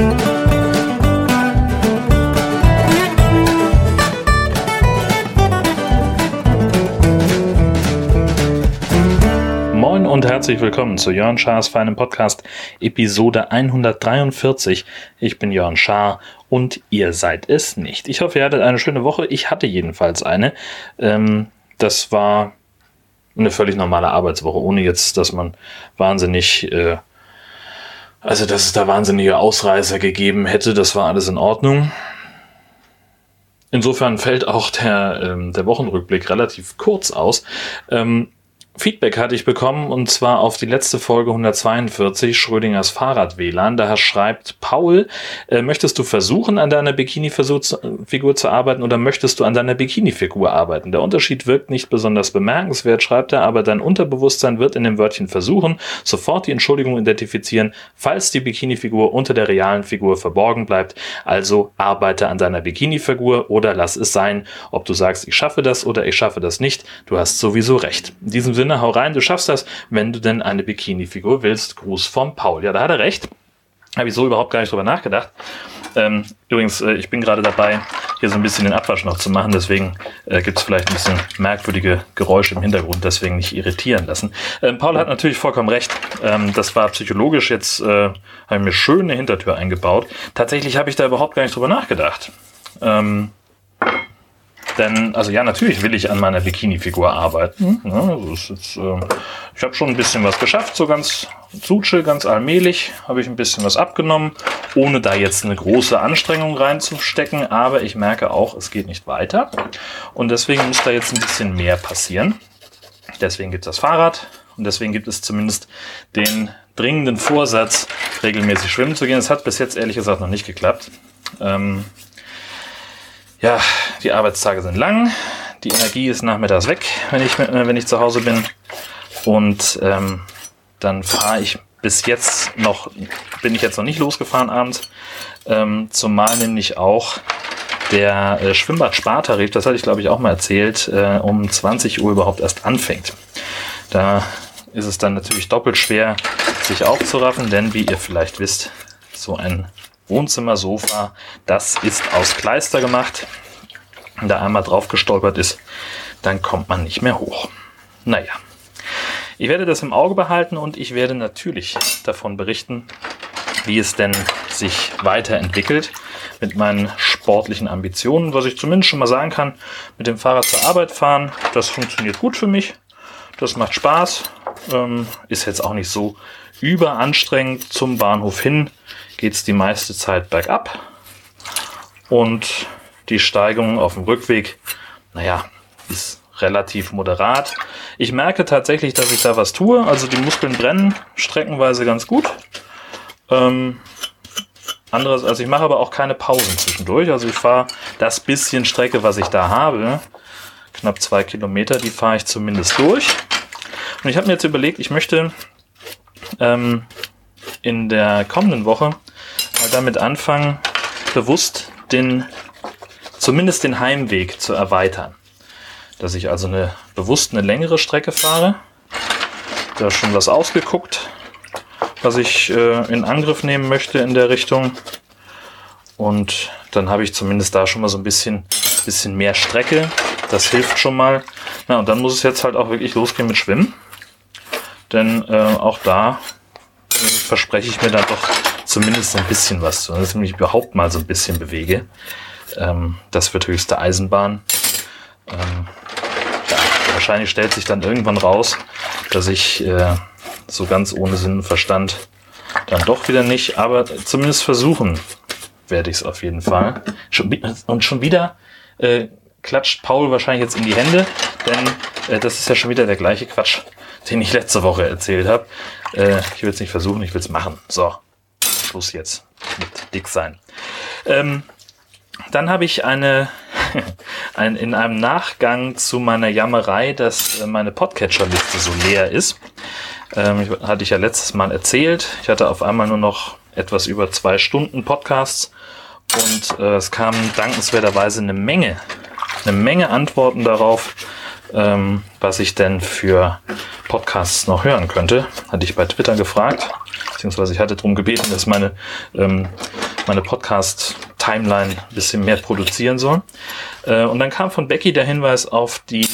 Moin und herzlich willkommen zu Jörn Schars feinem Podcast, Episode 143. Ich bin Jörn Schaar und ihr seid es nicht. Ich hoffe, ihr hattet eine schöne Woche. Ich hatte jedenfalls eine. Ähm, das war eine völlig normale Arbeitswoche, ohne jetzt, dass man wahnsinnig, äh, also dass es da wahnsinnige Ausreißer gegeben hätte. Das war alles in Ordnung. Insofern fällt auch der, ähm, der Wochenrückblick relativ kurz aus. Ähm, Feedback hatte ich bekommen und zwar auf die letzte Folge 142 Schrödingers Fahrrad-WLAN. Da schreibt Paul, äh, möchtest du versuchen, an deiner Bikini-Figur zu arbeiten oder möchtest du an deiner Bikini-Figur arbeiten? Der Unterschied wirkt nicht besonders bemerkenswert, schreibt er, aber dein Unterbewusstsein wird in dem Wörtchen versuchen, sofort die Entschuldigung identifizieren, falls die Bikini-Figur unter der realen Figur verborgen bleibt. Also arbeite an deiner Bikini-Figur oder lass es sein. Ob du sagst, ich schaffe das oder ich schaffe das nicht, du hast sowieso recht. In diesem Sinne Sinne, hau rein, du schaffst das, wenn du denn eine Bikini-Figur willst. Gruß vom Paul. Ja, da hat er recht. Habe ich so überhaupt gar nicht drüber nachgedacht. Ähm, übrigens, äh, ich bin gerade dabei, hier so ein bisschen den Abwasch noch zu machen, deswegen äh, gibt es vielleicht ein bisschen merkwürdige Geräusche im Hintergrund, deswegen nicht irritieren lassen. Ähm, Paul hat natürlich vollkommen recht. Ähm, das war psychologisch jetzt, äh, habe ich mir schön eine Hintertür eingebaut. Tatsächlich habe ich da überhaupt gar nicht drüber nachgedacht. Ähm, denn, also ja, natürlich will ich an meiner Bikini-Figur arbeiten. Mhm. Ja, also jetzt, äh, ich habe schon ein bisschen was geschafft, so ganz Zutsche, ganz allmählich habe ich ein bisschen was abgenommen, ohne da jetzt eine große Anstrengung reinzustecken. Aber ich merke auch, es geht nicht weiter. Und deswegen muss da jetzt ein bisschen mehr passieren. Deswegen gibt es das Fahrrad und deswegen gibt es zumindest den dringenden Vorsatz, regelmäßig schwimmen zu gehen. Es hat bis jetzt ehrlich gesagt noch nicht geklappt. Ähm, ja, die Arbeitstage sind lang, die Energie ist nachmittags weg, wenn ich, äh, wenn ich zu Hause bin. Und ähm, dann fahre ich bis jetzt noch, bin ich jetzt noch nicht losgefahren abends, ähm, zumal nämlich auch der äh, Schwimmbad-Spartarif, das hatte ich glaube ich auch mal erzählt, äh, um 20 Uhr überhaupt erst anfängt. Da ist es dann natürlich doppelt schwer, sich aufzuraffen, denn wie ihr vielleicht wisst, so ein Wohnzimmersofa, das ist aus Kleister gemacht. Wenn da einmal drauf gestolpert ist, dann kommt man nicht mehr hoch. Naja, ich werde das im Auge behalten und ich werde natürlich davon berichten, wie es denn sich weiterentwickelt mit meinen sportlichen Ambitionen. Was ich zumindest schon mal sagen kann, mit dem Fahrrad zur Arbeit fahren, das funktioniert gut für mich. Das macht Spaß. Ähm, ist jetzt auch nicht so überanstrengend. Zum Bahnhof hin geht es die meiste Zeit bergab. Und die Steigung auf dem Rückweg, naja, ist relativ moderat. Ich merke tatsächlich, dass ich da was tue. Also die Muskeln brennen streckenweise ganz gut. Ähm, anderes, also ich mache aber auch keine Pausen zwischendurch. Also ich fahre das bisschen Strecke, was ich da habe, knapp zwei Kilometer, die fahre ich zumindest durch. Und ich habe mir jetzt überlegt, ich möchte ähm, in der kommenden Woche damit anfangen, bewusst den, zumindest den Heimweg zu erweitern. Dass ich also eine bewusst eine längere Strecke fahre. Da schon was ausgeguckt, was ich äh, in Angriff nehmen möchte in der Richtung. Und dann habe ich zumindest da schon mal so ein bisschen, bisschen mehr Strecke. Das hilft schon mal. Na, und dann muss es jetzt halt auch wirklich losgehen mit Schwimmen. Denn äh, auch da äh, verspreche ich mir dann doch zumindest ein bisschen was zu, dass ich mich überhaupt mal so ein bisschen bewege. Ähm, das wird höchste Eisenbahn. Ähm, ja, wahrscheinlich stellt sich dann irgendwann raus, dass ich äh, so ganz ohne Sinn und Verstand dann doch wieder nicht, aber zumindest versuchen werde ich es auf jeden Fall. und schon wieder äh, klatscht Paul wahrscheinlich jetzt in die Hände, denn äh, das ist ja schon wieder der gleiche Quatsch, den ich letzte Woche erzählt habe. Äh, ich will es nicht versuchen, ich will es machen. So, Schluss jetzt mit dick sein. Ähm, dann habe ich eine, ein, in einem Nachgang zu meiner Jammerei, dass äh, meine Podcatcher-Liste so leer ist. Ähm, hatte ich ja letztes Mal erzählt. Ich hatte auf einmal nur noch etwas über zwei Stunden Podcasts und äh, es kam dankenswerterweise eine Menge, eine Menge Antworten darauf, ähm, was ich denn für Podcasts noch hören könnte. Hatte ich bei Twitter gefragt, beziehungsweise ich hatte darum gebeten, dass meine ähm, meine Podcast-Timeline ein bisschen mehr produzieren soll. Äh, und dann kam von Becky der Hinweis auf die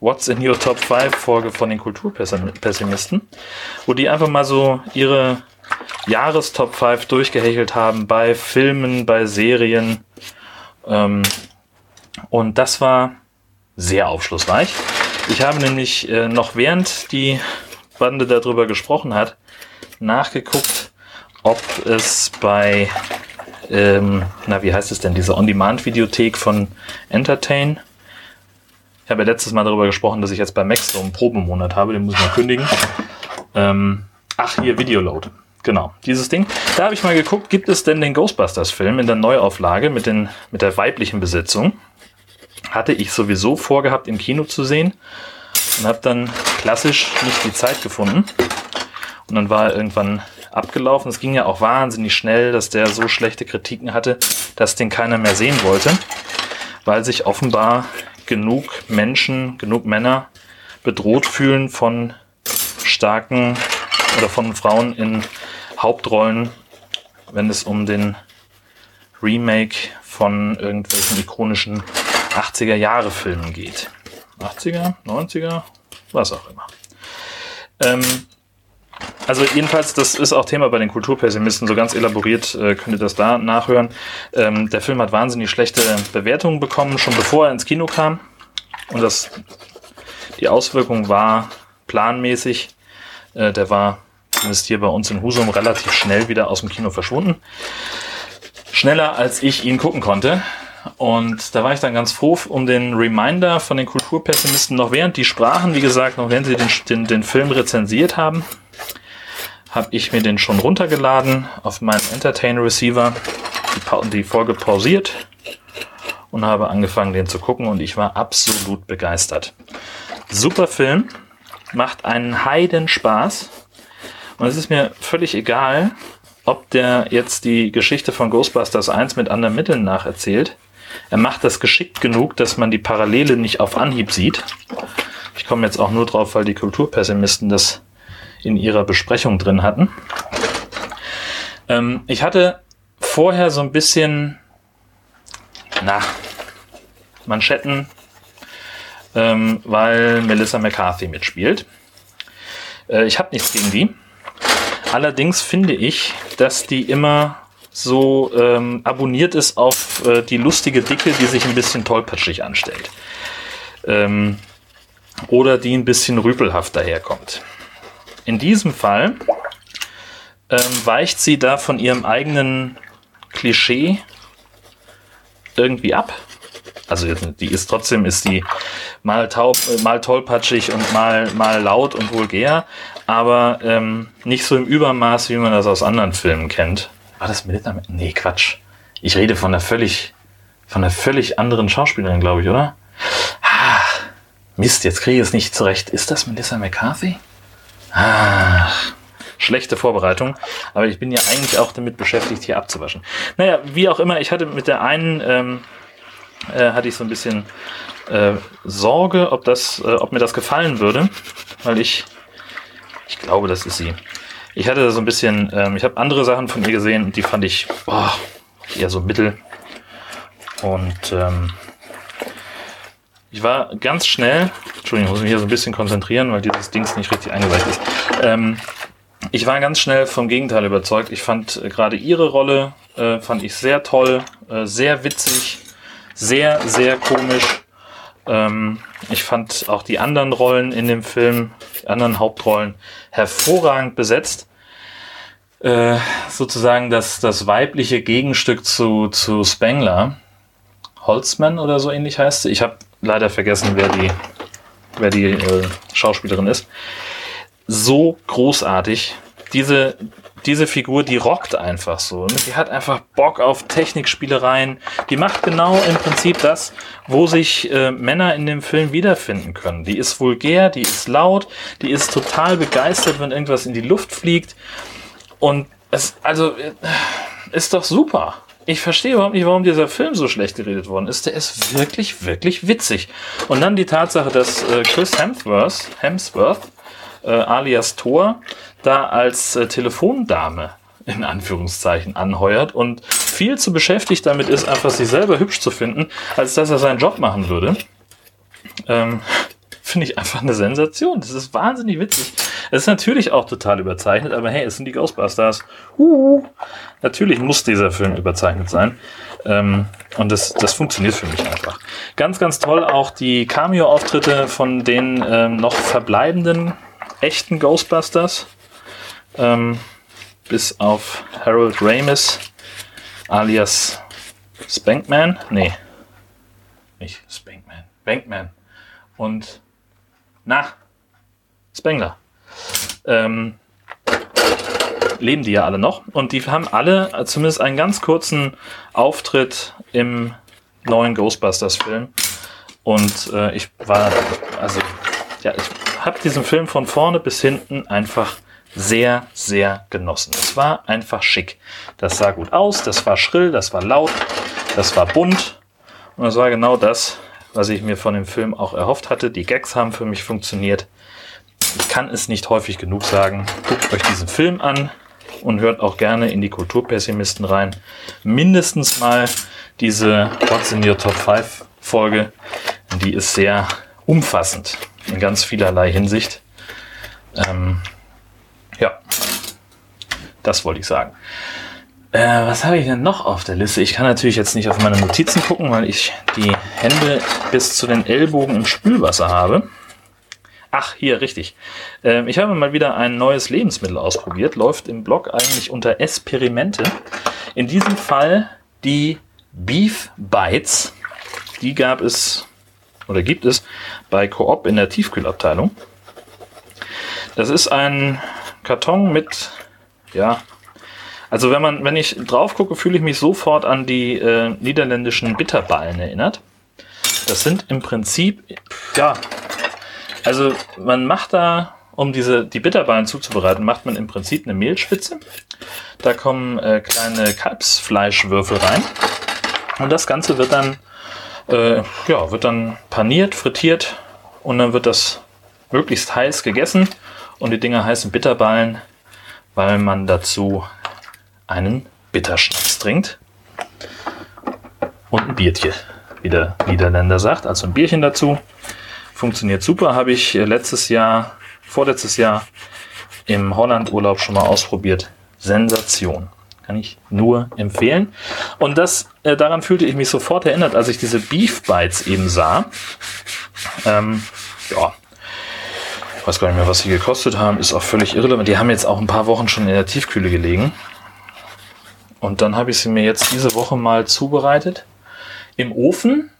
What's in Your Top 5 Folge von den Kulturpessimisten, wo die einfach mal so ihre Jahrestop 5 durchgehechelt haben bei Filmen, bei Serien. Ähm, und das war sehr aufschlussreich. Ich habe nämlich äh, noch während die Bande darüber gesprochen hat, nachgeguckt, ob es bei, ähm, na wie heißt es denn, diese On-Demand-Videothek von Entertain, ich habe ja letztes Mal darüber gesprochen, dass ich jetzt bei Max so einen Probemonat habe, den muss ich mal kündigen. Ähm, ach, hier, Videoload. Genau, dieses Ding. Da habe ich mal geguckt, gibt es denn den Ghostbusters-Film in der Neuauflage mit, den, mit der weiblichen Besetzung? Hatte ich sowieso vorgehabt, im Kino zu sehen und habe dann klassisch nicht die Zeit gefunden. Und dann war er irgendwann abgelaufen. Es ging ja auch wahnsinnig schnell, dass der so schlechte Kritiken hatte, dass den keiner mehr sehen wollte, weil sich offenbar genug Menschen, genug Männer bedroht fühlen von starken oder von Frauen in Hauptrollen, wenn es um den Remake von irgendwelchen ikonischen 80er Jahre Filmen geht. 80er, 90er, was auch immer. Ähm, also jedenfalls, das ist auch Thema bei den Kulturpessimisten. So ganz elaboriert äh, könnt ihr das da nachhören. Ähm, der Film hat wahnsinnig schlechte Bewertungen bekommen, schon bevor er ins Kino kam. Und das, die Auswirkung war planmäßig. Äh, der war zumindest hier bei uns in Husum relativ schnell wieder aus dem Kino verschwunden. Schneller als ich ihn gucken konnte. Und da war ich dann ganz froh um den Reminder von den Kulturpessimisten, noch während die sprachen, wie gesagt, noch während sie den, den, den Film rezensiert haben, habe ich mir den schon runtergeladen auf meinen Entertain Receiver, die, die Folge pausiert und habe angefangen, den zu gucken und ich war absolut begeistert. Super Film, macht einen Heiden Spaß und es ist mir völlig egal, ob der jetzt die Geschichte von Ghostbusters 1 mit anderen Mitteln nacherzählt er macht das geschickt genug, dass man die Parallele nicht auf Anhieb sieht. Ich komme jetzt auch nur drauf, weil die Kulturpessimisten das in ihrer Besprechung drin hatten. Ähm, ich hatte vorher so ein bisschen, na, Manschetten, ähm, weil Melissa McCarthy mitspielt. Äh, ich habe nichts gegen die. Allerdings finde ich, dass die immer so ähm, abonniert ist auf äh, die lustige Dicke, die sich ein bisschen tollpatschig anstellt. Ähm, oder die ein bisschen rüpelhaft daherkommt. In diesem Fall ähm, weicht sie da von ihrem eigenen Klischee irgendwie ab. Also die ist trotzdem ist die mal taub, äh, mal tollpatschig und mal mal laut und vulgär, aber ähm, nicht so im Übermaß, wie man das aus anderen Filmen kennt. War das Melissa? Nee, Quatsch. Ich rede von einer völlig, von einer völlig anderen Schauspielerin, glaube ich, oder? Ah, Mist, jetzt kriege ich es nicht zurecht. Ist das Melissa McCarthy? Ah, schlechte Vorbereitung. Aber ich bin ja eigentlich auch damit beschäftigt, hier abzuwaschen. Naja, wie auch immer, ich hatte mit der einen, ähm, äh, hatte ich so ein bisschen äh, Sorge, ob, das, äh, ob mir das gefallen würde, weil ich, ich glaube, das ist sie. Ich hatte so ein bisschen, ähm, ich habe andere Sachen von ihr gesehen und die fand ich boah, eher so mittel. Und ähm, ich war ganz schnell, Entschuldigung, ich muss mich hier so ein bisschen konzentrieren, weil dieses Dings nicht richtig eingeweicht ist. Ähm, ich war ganz schnell vom Gegenteil überzeugt. Ich fand äh, gerade ihre Rolle, äh, fand ich sehr toll, äh, sehr witzig, sehr, sehr komisch. Ähm, ich fand auch die anderen Rollen in dem Film, die anderen Hauptrollen, hervorragend besetzt. Äh, sozusagen das, das weibliche Gegenstück zu, zu Spengler. Holzman oder so ähnlich heißt sie. Ich habe leider vergessen, wer die, wer die äh, Schauspielerin ist. So großartig. Diese, diese Figur, die rockt einfach so. Ne? Die hat einfach Bock auf Technikspielereien. Die macht genau im Prinzip das, wo sich äh, Männer in dem Film wiederfinden können. Die ist vulgär, die ist laut, die ist total begeistert, wenn irgendwas in die Luft fliegt. Und es, also, äh, ist doch super. Ich verstehe überhaupt nicht, warum dieser Film so schlecht geredet worden ist. Der ist wirklich, wirklich witzig. Und dann die Tatsache, dass äh, Chris Hemsworth, Hemsworth äh, alias Thor, da als äh, Telefondame in Anführungszeichen anheuert und viel zu beschäftigt damit ist, einfach sich selber hübsch zu finden, als dass er seinen Job machen würde. Ähm, Finde ich einfach eine Sensation. Das ist wahnsinnig witzig. Es ist natürlich auch total überzeichnet, aber hey, es sind die Ghostbusters. Uh, natürlich muss dieser Film überzeichnet sein. Ähm, und das, das funktioniert für mich einfach. Ganz, ganz toll auch die Cameo-Auftritte von den ähm, noch verbleibenden echten Ghostbusters. Ähm, bis auf Harold Ramis alias Spankman. Nee. Nicht Spankman. Bankman. Und na, Spengler. Ähm, leben die ja alle noch. Und die haben alle zumindest einen ganz kurzen Auftritt im neuen Ghostbusters-Film. Und äh, ich war, also, ja, ich habe diesen Film von vorne bis hinten einfach sehr, sehr genossen. Es war einfach schick. Das sah gut aus, das war schrill, das war laut, das war bunt. Und das war genau das, was ich mir von dem Film auch erhofft hatte. Die Gags haben für mich funktioniert. Ich kann es nicht häufig genug sagen. Guckt euch diesen Film an und hört auch gerne in die Kulturpessimisten rein. Mindestens mal diese What's in Your Top 5 Folge. Die ist sehr umfassend in ganz vielerlei Hinsicht. Ähm, ja, das wollte ich sagen. Äh, was habe ich denn noch auf der Liste? Ich kann natürlich jetzt nicht auf meine Notizen gucken, weil ich die Hände bis zu den Ellbogen im Spülwasser habe. Ach, hier, richtig. Ähm, ich habe mal wieder ein neues Lebensmittel ausprobiert. Läuft im Blog eigentlich unter Experimente. In diesem Fall die Beef Bites. Die gab es oder gibt es bei Coop in der Tiefkühlabteilung. Das ist ein Karton mit, ja, also wenn man, wenn ich drauf gucke, fühle ich mich sofort an die äh, niederländischen Bitterballen erinnert. Das sind im Prinzip, ja, also man macht da, um diese, die Bitterballen zuzubereiten, macht man im Prinzip eine Mehlspitze. Da kommen äh, kleine Kalbsfleischwürfel rein. Und das Ganze wird dann, äh, ja, wird dann paniert, frittiert und dann wird das möglichst heiß gegessen. Und die Dinger heißen Bitterballen, weil man dazu einen Bitterschnaps trinkt und ein Biertje, wie der Niederländer sagt. Also ein Bierchen dazu. Funktioniert super. Habe ich letztes Jahr, vorletztes Jahr im Holland-Urlaub schon mal ausprobiert. Sensation. Kann ich nur empfehlen. Und das, äh, daran fühlte ich mich sofort erinnert, als ich diese Beef Bites eben sah. Ähm, ja, ich weiß gar nicht mehr, was sie gekostet haben, ist auch völlig irrelevant. Die haben jetzt auch ein paar Wochen schon in der Tiefkühle gelegen. Und dann habe ich sie mir jetzt diese Woche mal zubereitet. Im Ofen.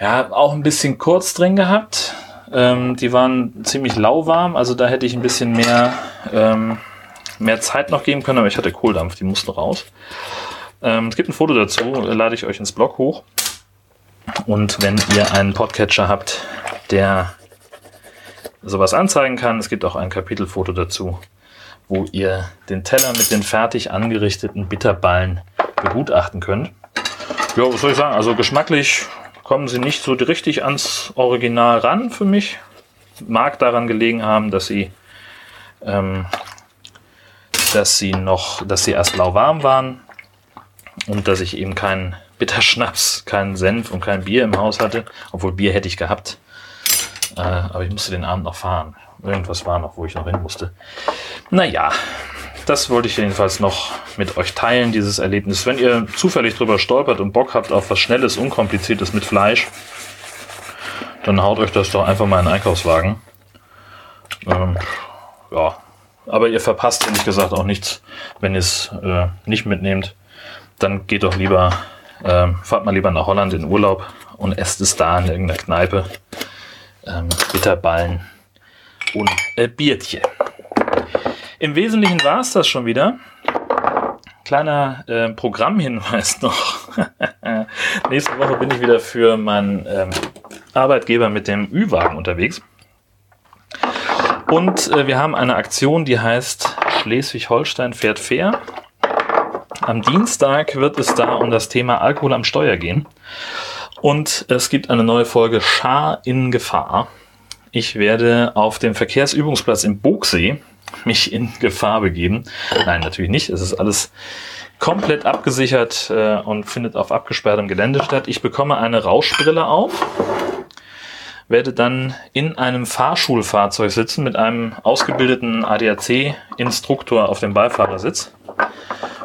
Ja, auch ein bisschen kurz drin gehabt. Ähm, die waren ziemlich lauwarm, also da hätte ich ein bisschen mehr, ähm, mehr Zeit noch geben können, aber ich hatte Kohldampf, die mussten raus. Ähm, es gibt ein Foto dazu, lade ich euch ins Blog hoch. Und wenn ihr einen Podcatcher habt, der sowas anzeigen kann, es gibt auch ein Kapitelfoto dazu, wo ihr den Teller mit den fertig angerichteten Bitterballen begutachten könnt. Ja, was soll ich sagen? Also geschmacklich kommen sie nicht so richtig ans Original ran für mich. Mag daran gelegen haben, dass sie, ähm, dass sie noch, dass sie erst lauwarm waren und dass ich eben keinen Bitterschnaps, keinen Senf und kein Bier im Haus hatte. Obwohl Bier hätte ich gehabt. Äh, aber ich musste den Abend noch fahren. Irgendwas war noch, wo ich noch hin musste. Naja, das wollte ich jedenfalls noch mit euch teilen, dieses Erlebnis. Wenn ihr zufällig drüber stolpert und Bock habt auf was Schnelles, Unkompliziertes mit Fleisch, dann haut euch das doch einfach mal in den Einkaufswagen. Ähm, ja, aber ihr verpasst ehrlich gesagt auch nichts, wenn ihr es äh, nicht mitnehmt. Dann geht doch lieber, äh, fahrt mal lieber nach Holland in Urlaub und esst es da in irgendeiner Kneipe. Ähm, Bitterballen und äh, Biertje. Im Wesentlichen war es das schon wieder. Kleiner äh, Programmhinweis noch. Nächste Woche bin ich wieder für meinen ähm, Arbeitgeber mit dem Ü-Wagen unterwegs. Und äh, wir haben eine Aktion, die heißt Schleswig-Holstein fährt fair. Am Dienstag wird es da um das Thema Alkohol am Steuer gehen. Und es gibt eine neue Folge Schar in Gefahr. Ich werde auf dem Verkehrsübungsplatz im Bogsee mich in Gefahr begeben. Nein, natürlich nicht. Es ist alles komplett abgesichert äh, und findet auf abgesperrtem Gelände statt. Ich bekomme eine Rauschbrille auf, werde dann in einem Fahrschulfahrzeug sitzen mit einem ausgebildeten ADAC-Instruktor auf dem Beifahrersitz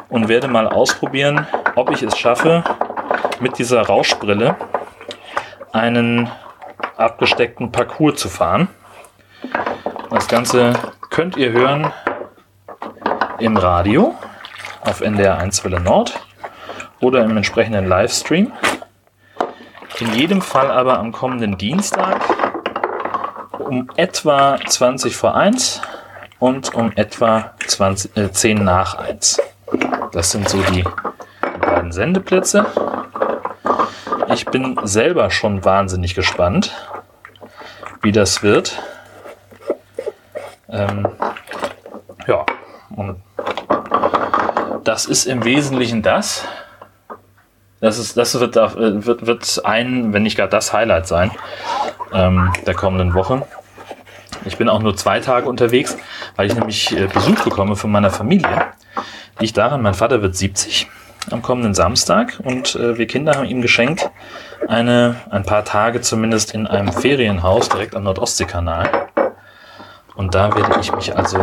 und werde mal ausprobieren, ob ich es schaffe, mit dieser Rauschbrille einen abgesteckten Parcours zu fahren. Das Ganze könnt ihr hören im Radio auf NDR 1 Welle Nord oder im entsprechenden Livestream. In jedem Fall aber am kommenden Dienstag um etwa 20 vor 1 und um etwa 20, äh, 10 nach 1. Das sind so die beiden Sendeplätze. Ich bin selber schon wahnsinnig gespannt, wie das wird. Ähm, ja, und das ist im Wesentlichen das. Das, ist, das wird, wird, wird ein, wenn nicht gar das Highlight sein ähm, der kommenden Woche. Ich bin auch nur zwei Tage unterwegs, weil ich nämlich äh, Besuch bekomme von meiner Familie. Liegt daran, mein Vater wird 70 am kommenden Samstag und äh, wir Kinder haben ihm geschenkt, eine, ein paar Tage zumindest in einem Ferienhaus direkt am Nordostseekanal. Und da werde ich mich also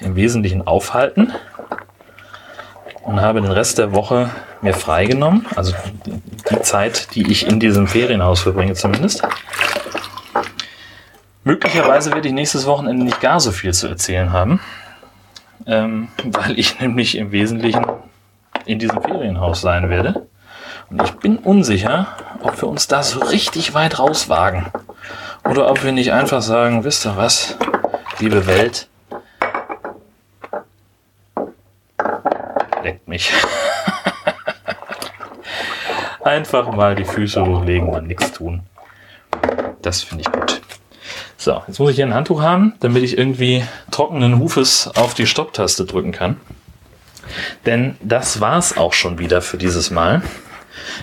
im Wesentlichen aufhalten und habe den Rest der Woche mir freigenommen. Also die Zeit, die ich in diesem Ferienhaus verbringe zumindest. Möglicherweise werde ich nächstes Wochenende nicht gar so viel zu erzählen haben, ähm, weil ich nämlich im Wesentlichen in diesem Ferienhaus sein werde. Und ich bin unsicher, ob wir uns da so richtig weit rauswagen. Oder ob wir nicht einfach sagen, wisst ihr was, liebe Welt, mich. einfach mal die Füße hochlegen und nichts tun. Das finde ich gut. So, jetzt muss ich hier ein Handtuch haben, damit ich irgendwie trockenen Hufes auf die Stopptaste drücken kann. Denn das war's auch schon wieder für dieses Mal.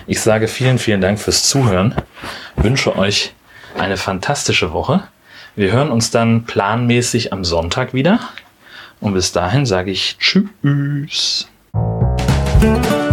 Ich sage vielen, vielen Dank fürs Zuhören. Wünsche euch eine fantastische Woche. Wir hören uns dann planmäßig am Sonntag wieder. Und bis dahin sage ich Tschüss. Thank you.